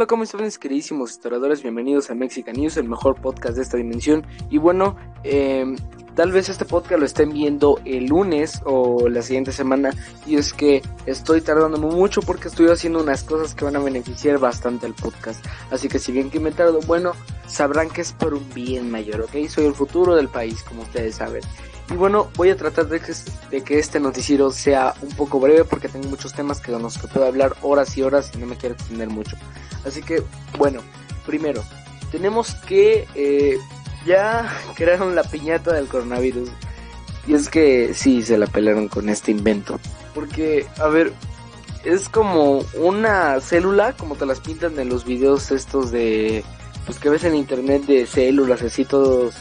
Hola, ¿cómo están mis queridísimos historiadores? Bienvenidos a Mexican News, el mejor podcast de esta dimensión. Y bueno, eh, tal vez este podcast lo estén viendo el lunes o la siguiente semana. Y es que estoy tardándome mucho porque estoy haciendo unas cosas que van a beneficiar bastante al podcast. Así que si bien que me tardo, bueno, sabrán que es por un bien mayor, ¿ok? Soy el futuro del país, como ustedes saben. Y bueno, voy a tratar de que, de que este noticiero sea un poco breve porque tengo muchos temas que, los que puedo hablar horas y horas y no me quiero extender mucho. Así que, bueno, primero, tenemos que eh, ya crearon la piñata del coronavirus. Y es que sí, se la pelearon con este invento. Porque, a ver, es como una célula, como te las pintan en los videos estos de, pues que ves en internet de células, así todos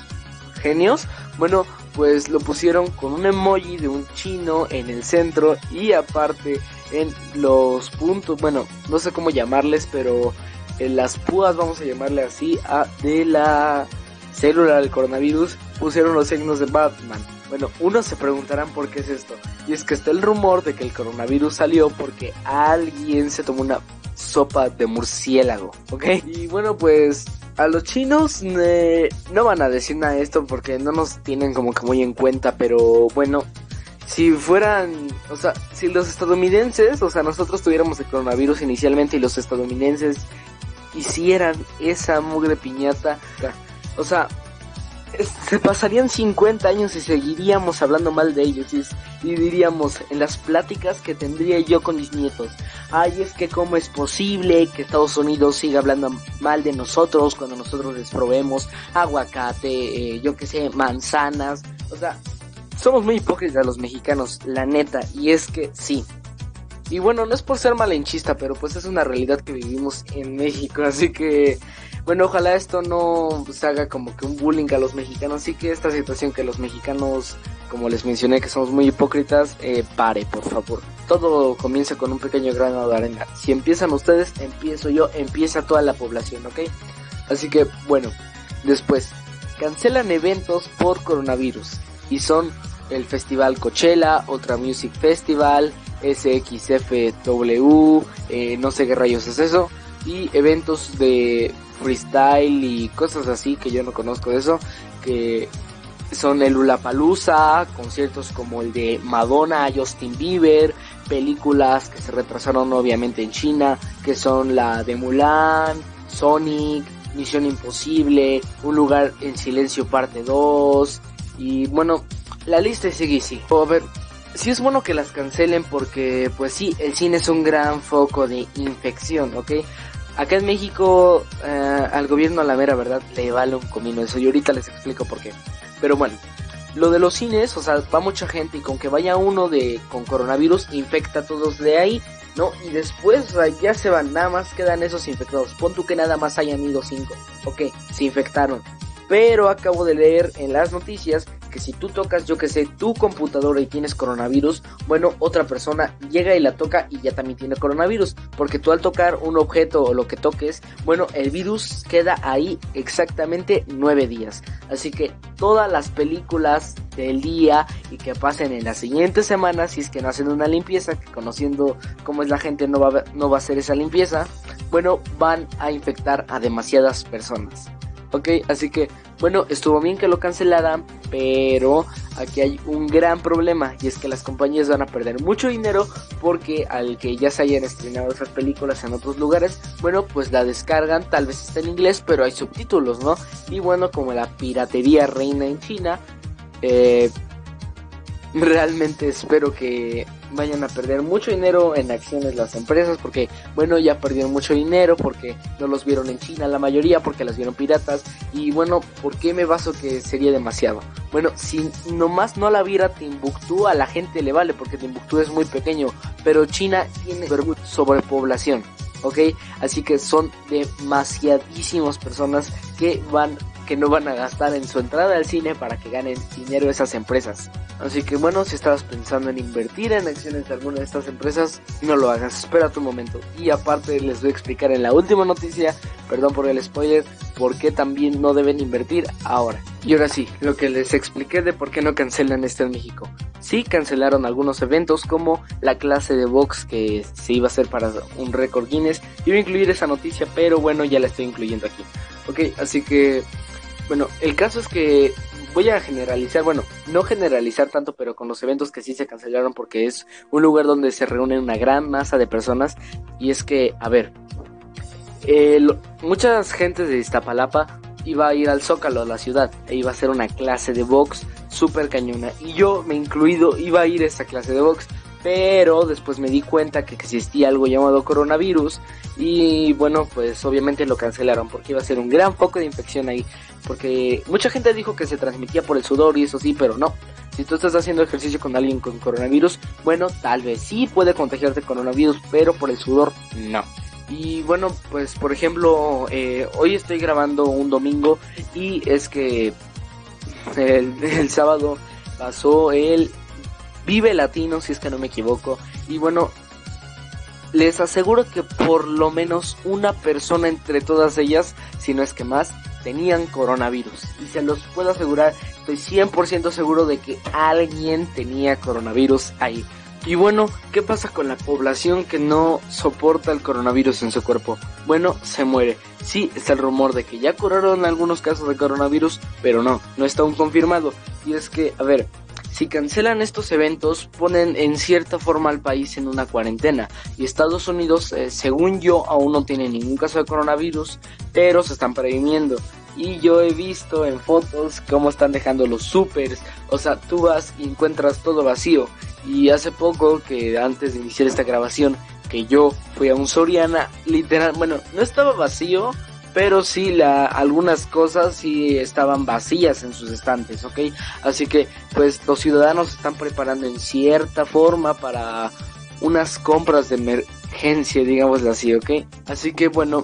genios. Bueno, pues lo pusieron con un emoji de un chino en el centro y aparte en los puntos, bueno, no sé cómo llamarles, pero en las púas, vamos a llamarle así, a, de la célula del coronavirus, pusieron los signos de Batman. Bueno, unos se preguntarán por qué es esto. Y es que está el rumor de que el coronavirus salió porque alguien se tomó una sopa de murciélago, ¿ok? Y bueno, pues a los chinos eh, no van a decir nada de esto porque no nos tienen como que muy en cuenta, pero bueno, si fueran, o sea, si los estadounidenses, o sea, nosotros tuviéramos el coronavirus inicialmente y los estadounidenses hicieran esa mugre piñata, o sea, se pasarían 50 años y seguiríamos hablando mal de ellos y, y, diríamos en las pláticas que tendría yo con mis nietos, ay es que cómo es posible que Estados Unidos siga hablando mal de nosotros cuando nosotros les probemos aguacate, eh, yo que sé, manzanas, o sea, somos muy hipócritas los mexicanos, la neta, y es que sí. Y bueno, no es por ser malenchista, pero pues es una realidad que vivimos en México, así que bueno, ojalá esto no se haga como que un bullying a los mexicanos, así que esta situación que los mexicanos, como les mencioné, que somos muy hipócritas, eh, pare, por favor. Todo comienza con un pequeño grano de arena. Si empiezan ustedes, empiezo yo, empieza toda la población, ¿ok? Así que, bueno, después, cancelan eventos por coronavirus y son el Festival Coachella, otra Music Festival, SXFW, eh, no sé qué rayos es eso, y eventos de freestyle y cosas así que yo no conozco de eso, que son el Ulapalooza, conciertos como el de Madonna, Justin Bieber, películas que se retrasaron obviamente en China, que son la de Mulan, Sonic, Misión Imposible, Un lugar en silencio parte 2 y bueno, la lista sigue así. A ver, sí es bueno que las cancelen porque pues sí, el cine es un gran foco de infección, ¿ok? Acá en México, eh, al gobierno a la mera verdad le vale un comino eso y ahorita les explico por qué. Pero bueno, lo de los cines, o sea, va mucha gente y con que vaya uno de con coronavirus infecta a todos de ahí, ¿no? Y después, ya se van, nada más quedan esos infectados. Pon tú que nada más hayan ido cinco. Ok, se infectaron. Pero acabo de leer en las noticias que si tú tocas, yo que sé, tu computadora y tienes coronavirus, bueno, otra persona llega y la toca y ya también tiene coronavirus, porque tú al tocar un objeto o lo que toques, bueno, el virus queda ahí exactamente nueve días. Así que todas las películas del día y que pasen en las siguientes semanas, si es que no hacen una limpieza, que conociendo cómo es la gente no va no va a hacer esa limpieza, bueno, van a infectar a demasiadas personas. Ok, así que bueno, estuvo bien que lo cancelaran, pero aquí hay un gran problema y es que las compañías van a perder mucho dinero porque al que ya se hayan estrenado esas películas en otros lugares, bueno, pues la descargan, tal vez está en inglés, pero hay subtítulos, ¿no? Y bueno, como la piratería reina en China, eh, realmente espero que vayan a perder mucho dinero en acciones las empresas porque bueno ya perdieron mucho dinero porque no los vieron en China la mayoría porque las vieron piratas y bueno ¿por qué me baso que sería demasiado? Bueno si nomás no la viera Timbuktu a la gente le vale porque Timbuktu es muy pequeño pero China tiene sobrepoblación ¿ok? Así que son demasiadísimas personas que van que no van a gastar en su entrada al cine para que ganen dinero esas empresas. Así que bueno, si estabas pensando en invertir en acciones de alguna de estas empresas, no lo hagas, espera tu momento. Y aparte les voy a explicar en la última noticia, perdón por el spoiler, por qué también no deben invertir ahora. Y ahora sí, lo que les expliqué de por qué no cancelan esto en México. Sí cancelaron algunos eventos como la clase de box que se iba a hacer para un récord Guinness. Iba a incluir esa noticia, pero bueno, ya la estoy incluyendo aquí. Ok, así que, bueno, el caso es que voy a generalizar, bueno, no generalizar tanto, pero con los eventos que sí se cancelaron porque es un lugar donde se reúnen una gran masa de personas. Y es que, a ver, muchas gentes de Iztapalapa iba a ir al Zócalo, a la ciudad, e iba a hacer una clase de box súper cañona. Y yo, me incluido, iba a ir a esa clase de box. Pero después me di cuenta que existía algo llamado coronavirus y bueno, pues obviamente lo cancelaron porque iba a ser un gran foco de infección ahí. Porque mucha gente dijo que se transmitía por el sudor y eso sí, pero no. Si tú estás haciendo ejercicio con alguien con coronavirus, bueno, tal vez sí puede contagiarte coronavirus, pero por el sudor no. Y bueno, pues por ejemplo, eh, hoy estoy grabando un domingo y es que el, sábado pasó el Vive Latino, si es que no me equivoco. Y bueno, les aseguro que por lo menos una persona entre todas ellas, si no es que más, tenían coronavirus. Y se los puedo asegurar, estoy 100% seguro de que alguien tenía coronavirus ahí. Y bueno, ¿qué pasa con la población que no soporta el coronavirus en su cuerpo? Bueno, se muere. Sí, está el rumor de que ya curaron algunos casos de coronavirus, pero no, no está aún confirmado. Y es que, a ver, si cancelan estos eventos, ponen en cierta forma al país en una cuarentena. Y Estados Unidos, eh, según yo, aún no tiene ningún caso de coronavirus, pero se están previniendo. Y yo he visto en fotos cómo están dejando los supers. O sea, tú vas y encuentras todo vacío. Y hace poco que antes de iniciar esta grabación, que yo fui a un Soriana, literal, bueno, no estaba vacío, pero sí la, algunas cosas sí estaban vacías en sus estantes, ¿ok? Así que pues los ciudadanos están preparando en cierta forma para unas compras de emergencia, digamos así, ¿ok? Así que bueno,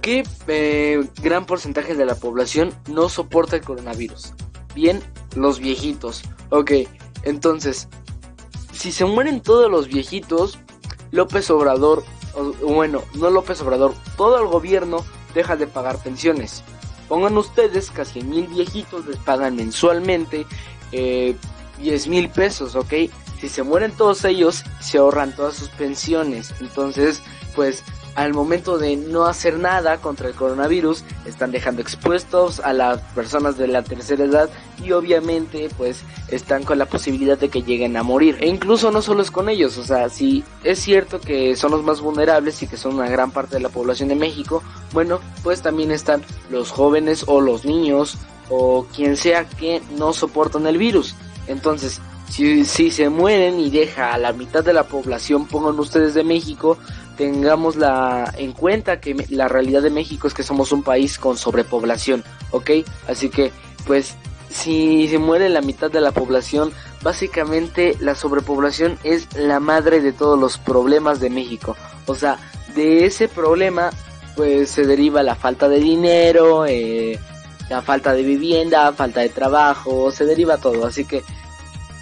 ¿qué eh, gran porcentaje de la población no soporta el coronavirus? Bien, los viejitos, ok, entonces si se mueren todos los viejitos, López Obrador, bueno, no López Obrador, todo el gobierno deja de pagar pensiones. Pongan ustedes casi mil viejitos les pagan mensualmente eh, 10 mil pesos, ¿ok? Si se mueren todos ellos, se ahorran todas sus pensiones. Entonces, pues al momento de no hacer nada contra el coronavirus, están dejando expuestos a las personas de la tercera edad y obviamente pues están con la posibilidad de que lleguen a morir. E incluso no solo es con ellos, o sea, si es cierto que son los más vulnerables y que son una gran parte de la población de México, bueno, pues también están los jóvenes o los niños o quien sea que no soportan el virus. Entonces, si, si se mueren y deja a la mitad de la población, pongan ustedes de México, tengamos la, en cuenta que la realidad de México es que somos un país con sobrepoblación, ¿ok? Así que, pues, si se muere la mitad de la población, básicamente la sobrepoblación es la madre de todos los problemas de México. O sea, de ese problema, pues se deriva la falta de dinero, eh, la falta de vivienda, falta de trabajo, se deriva todo. Así que,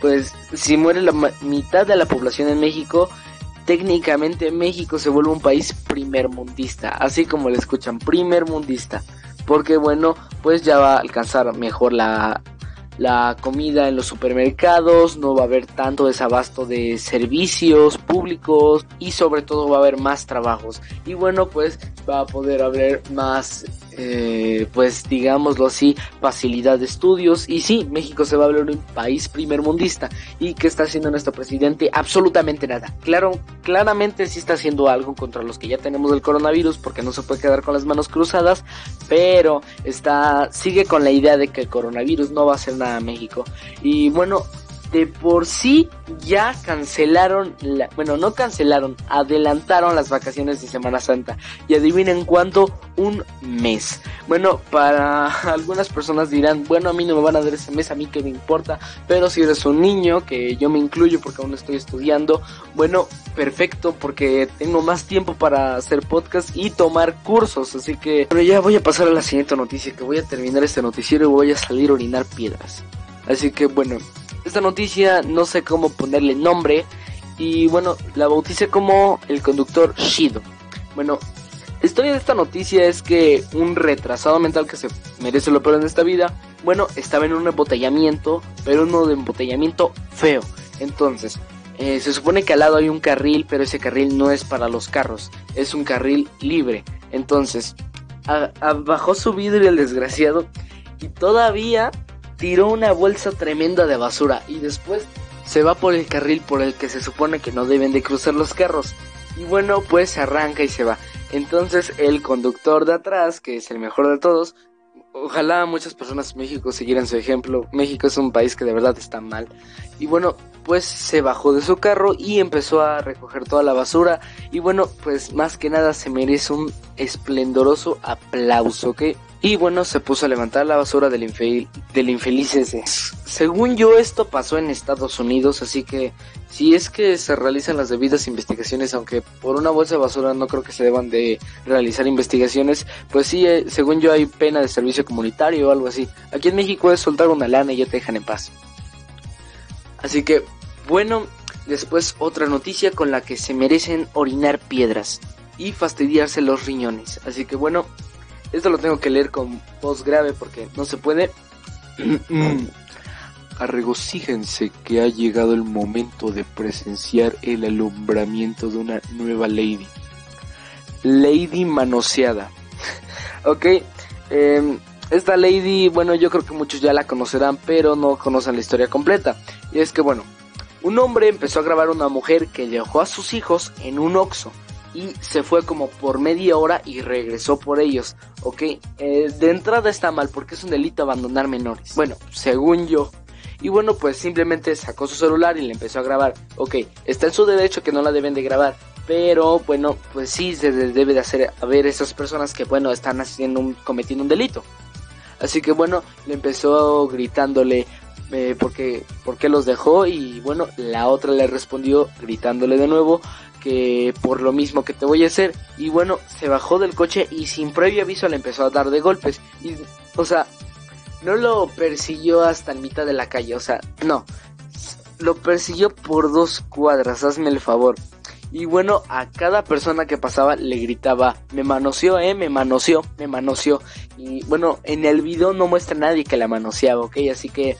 pues, si muere la mitad de la población en México, técnicamente México se vuelve un país primermundista, así como le escuchan, primermundista, porque bueno, pues ya va a alcanzar mejor la, la comida en los supermercados, no va a haber tanto desabasto de servicios públicos y sobre todo va a haber más trabajos. Y bueno, pues va a poder haber más eh, pues digámoslo así, facilidad de estudios. Y sí, México se va a volver un país primermundista. ¿Y qué está haciendo nuestro presidente? Absolutamente nada. Claro, claramente sí está haciendo algo contra los que ya tenemos el coronavirus, porque no se puede quedar con las manos cruzadas, pero está, sigue con la idea de que el coronavirus no va a hacer nada a México. Y bueno, de por sí ya cancelaron, la, bueno, no cancelaron, adelantaron las vacaciones de Semana Santa. Y adivinen cuánto, un mes. Bueno, para algunas personas dirán, bueno, a mí no me van a dar ese mes, a mí que me importa. Pero si eres un niño, que yo me incluyo porque aún estoy estudiando, bueno, perfecto, porque tengo más tiempo para hacer podcast y tomar cursos. Así que, bueno, ya voy a pasar a la siguiente noticia, que voy a terminar este noticiero y voy a salir a orinar piedras. Así que, bueno, Esta noticia no sé cómo ponerle nombre y bueno, la bauticé como el conductor Shido. Bueno, la historia de esta noticia es que un retrasado mental que se merece lo peor en esta vida, bueno, estaba en un embotellamiento, pero uno de embotellamiento feo. Entonces, eh, se supone que al lado hay un carril, pero ese carril no es para los carros, es un carril libre. Entonces, bajó su vidrio el desgraciado y todavía tiró una bolsa tremenda de basura y después se va por el carril por el que se supone que no deben de cruzar los carros. Y bueno, pues se arranca y se va. Entonces el conductor de atrás, que es el mejor de todos, ojalá muchas personas en México siguieran su ejemplo. México es un país que de verdad está mal. Y bueno, pues se bajó de su carro y empezó a recoger toda la basura. Y bueno, pues más que nada se merece un esplendoroso aplauso, ¿ok? Y bueno, se puso a levantar la basura del, del infeliz ese. Según yo, esto pasó en Estados Unidos, así que si es que se realizan las debidas investigaciones, aunque por una bolsa de basura no creo que se deban de realizar investigaciones, pues sí, eh, según yo hay pena de servicio comunitario o algo así. Aquí en México es soltar una lana y ya te dejan en paz. Así que, bueno, después otra noticia con la que se merecen orinar piedras y fastidiarse los riñones. Así que bueno, esto lo tengo que leer con voz grave porque no se puede. Arregocíjense que ha llegado el momento de presenciar el alumbramiento de una nueva lady. Lady manoseada. ok, eh, esta lady, bueno, yo creo que muchos ya la conocerán, pero no conocen la historia completa. Y es que, bueno, un hombre empezó a grabar a una mujer que dejó a sus hijos en un oxo y se fue como por media hora y regresó por ellos, ¿ok? Eh, de entrada está mal porque es un delito abandonar menores. Bueno, según yo. Y bueno, pues simplemente sacó su celular y le empezó a grabar. Ok, está en su derecho que no la deben de grabar. Pero bueno, pues sí se debe de hacer a ver esas personas que bueno están haciendo un, cometiendo un delito. Así que bueno, le empezó gritándole eh, porque, los dejó y bueno, la otra le respondió gritándole de nuevo que por lo mismo que te voy a hacer y bueno, se bajó del coche y sin previo aviso le empezó a dar de golpes y o sea, no lo persiguió hasta en mitad de la calle, o sea, no, lo persiguió por dos cuadras, hazme el favor. Y bueno, a cada persona que pasaba le gritaba, me manoseó, eh, me manoseó, me manoseó. Y bueno, en el video no muestra a nadie que la manoseaba, ok, así que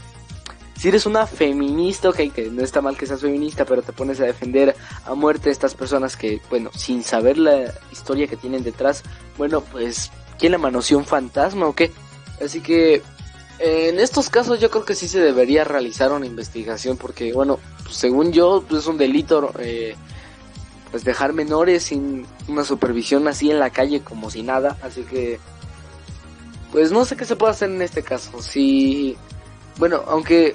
si eres una feminista, ok, que no está mal que seas feminista, pero te pones a defender a muerte a estas personas que, bueno, sin saber la historia que tienen detrás, bueno, pues, ¿quién la manoseó un fantasma o qué? Así que en estos casos yo creo que sí se debería realizar una investigación porque, bueno, pues, según yo, pues, es un delito eh, pues dejar menores sin una supervisión así en la calle como si nada, así que pues no sé qué se puede hacer en este caso. Si bueno, aunque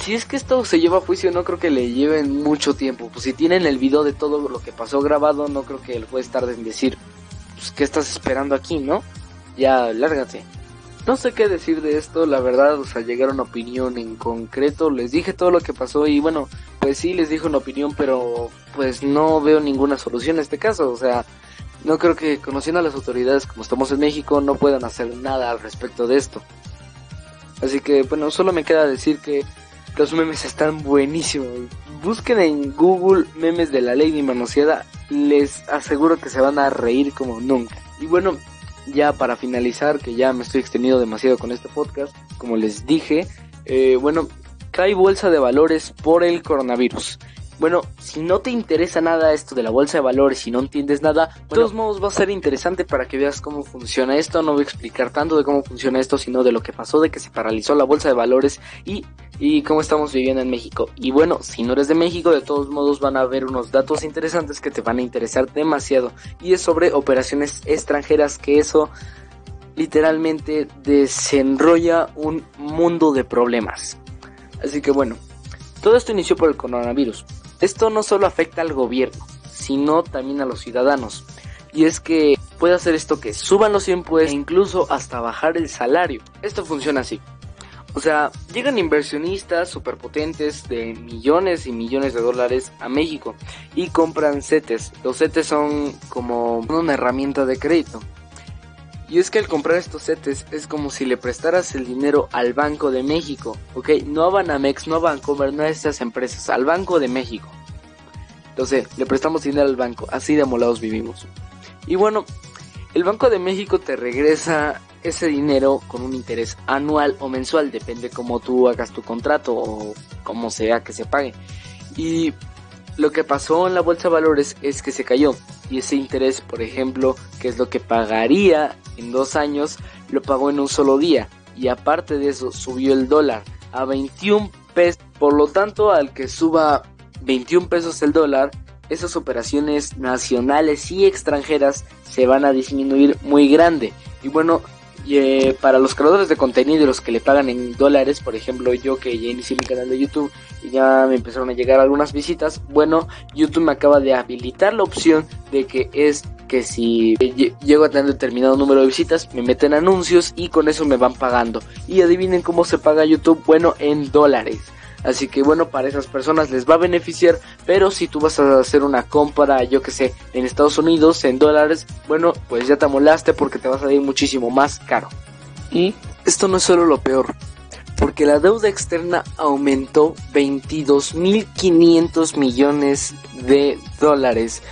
si es que esto se lleva a juicio, no creo que le lleven mucho tiempo. Pues si tienen el video de todo lo que pasó grabado, no creo que el juez tarde en decir, pues qué estás esperando aquí, ¿no? Ya lárgate. No sé qué decir de esto, la verdad, o sea, llegar a una opinión en concreto, les dije todo lo que pasó y bueno, pues sí les dije una opinión, pero pues no veo ninguna solución en este caso, o sea, no creo que conociendo a las autoridades como estamos en México no puedan hacer nada al respecto de esto. Así que bueno, solo me queda decir que los memes están buenísimos. Busquen en Google memes de la Lady Manoseada, les aseguro que se van a reír como nunca. Y bueno, ya para finalizar, que ya me estoy extendiendo demasiado con este podcast, como les dije, eh, bueno, cae bolsa de valores por el coronavirus. Bueno, si no te interesa nada esto de la bolsa de valores, si no entiendes nada, de todos modos va a ser interesante para que veas cómo funciona esto. No voy a explicar tanto de cómo funciona esto, sino de lo que pasó, de que se paralizó la bolsa de valores y, y cómo estamos viviendo en México. Y bueno, si no eres de México, de todos modos van a haber unos datos interesantes que te van a interesar demasiado. Y es sobre operaciones extranjeras, que eso literalmente desenrolla un mundo de problemas. Así que bueno, todo esto inició por el coronavirus. Esto no solo afecta al gobierno, sino también a los ciudadanos. Y es que puede hacer esto que suban los impuestos e incluso hasta bajar el salario. Esto funciona así. O sea, llegan inversionistas superpotentes de millones y millones de dólares a México y compran CETES. Los CETES son como una herramienta de crédito. Y es que al comprar estos CETES es como si le prestaras el dinero al Banco de México, ¿ok? No a Banamex, no a Bancomer, no a estas empresas, al Banco de México. Entonces, le prestamos dinero al banco, así de molados vivimos. Y bueno, el Banco de México te regresa ese dinero con un interés anual o mensual, depende cómo tú hagas tu contrato o cómo sea que se pague. Y lo que pasó en la bolsa de valores es que se cayó y ese interés, por ejemplo, que es lo que pagaría en dos años, lo pagó en un solo día y aparte de eso subió el dólar a 21 pesos. Por lo tanto, al que suba 21 pesos el dólar, esas operaciones nacionales y extranjeras se van a disminuir muy grande. Y bueno, eh, para los creadores de contenido y los que le pagan en dólares, por ejemplo yo que ya inicié mi canal de YouTube y ya me empezaron a llegar algunas visitas, bueno, YouTube me acaba de habilitar la opción de que es que si llego a tener determinado número de visitas, me meten anuncios y con eso me van pagando. Y adivinen cómo se paga YouTube, bueno, en dólares. Así que bueno, para esas personas les va a beneficiar, pero si tú vas a hacer una compra, yo que sé, en Estados Unidos, en dólares, bueno, pues ya te amolaste porque te vas a ir muchísimo más caro. Y esto no es solo lo peor, porque la deuda externa aumentó 22.500 millones de dólares.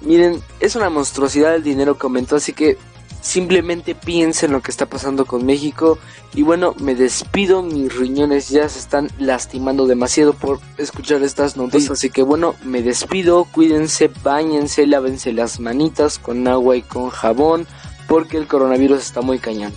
Miren, es una monstruosidad el dinero que aumentó, así que Simplemente piensen lo que está pasando con México. Y bueno, me despido. Mis riñones ya se están lastimando demasiado por escuchar estas noticias. Así que bueno, me despido. Cuídense, bañense, lávense las manitas con agua y con jabón. Porque el coronavirus está muy cañón.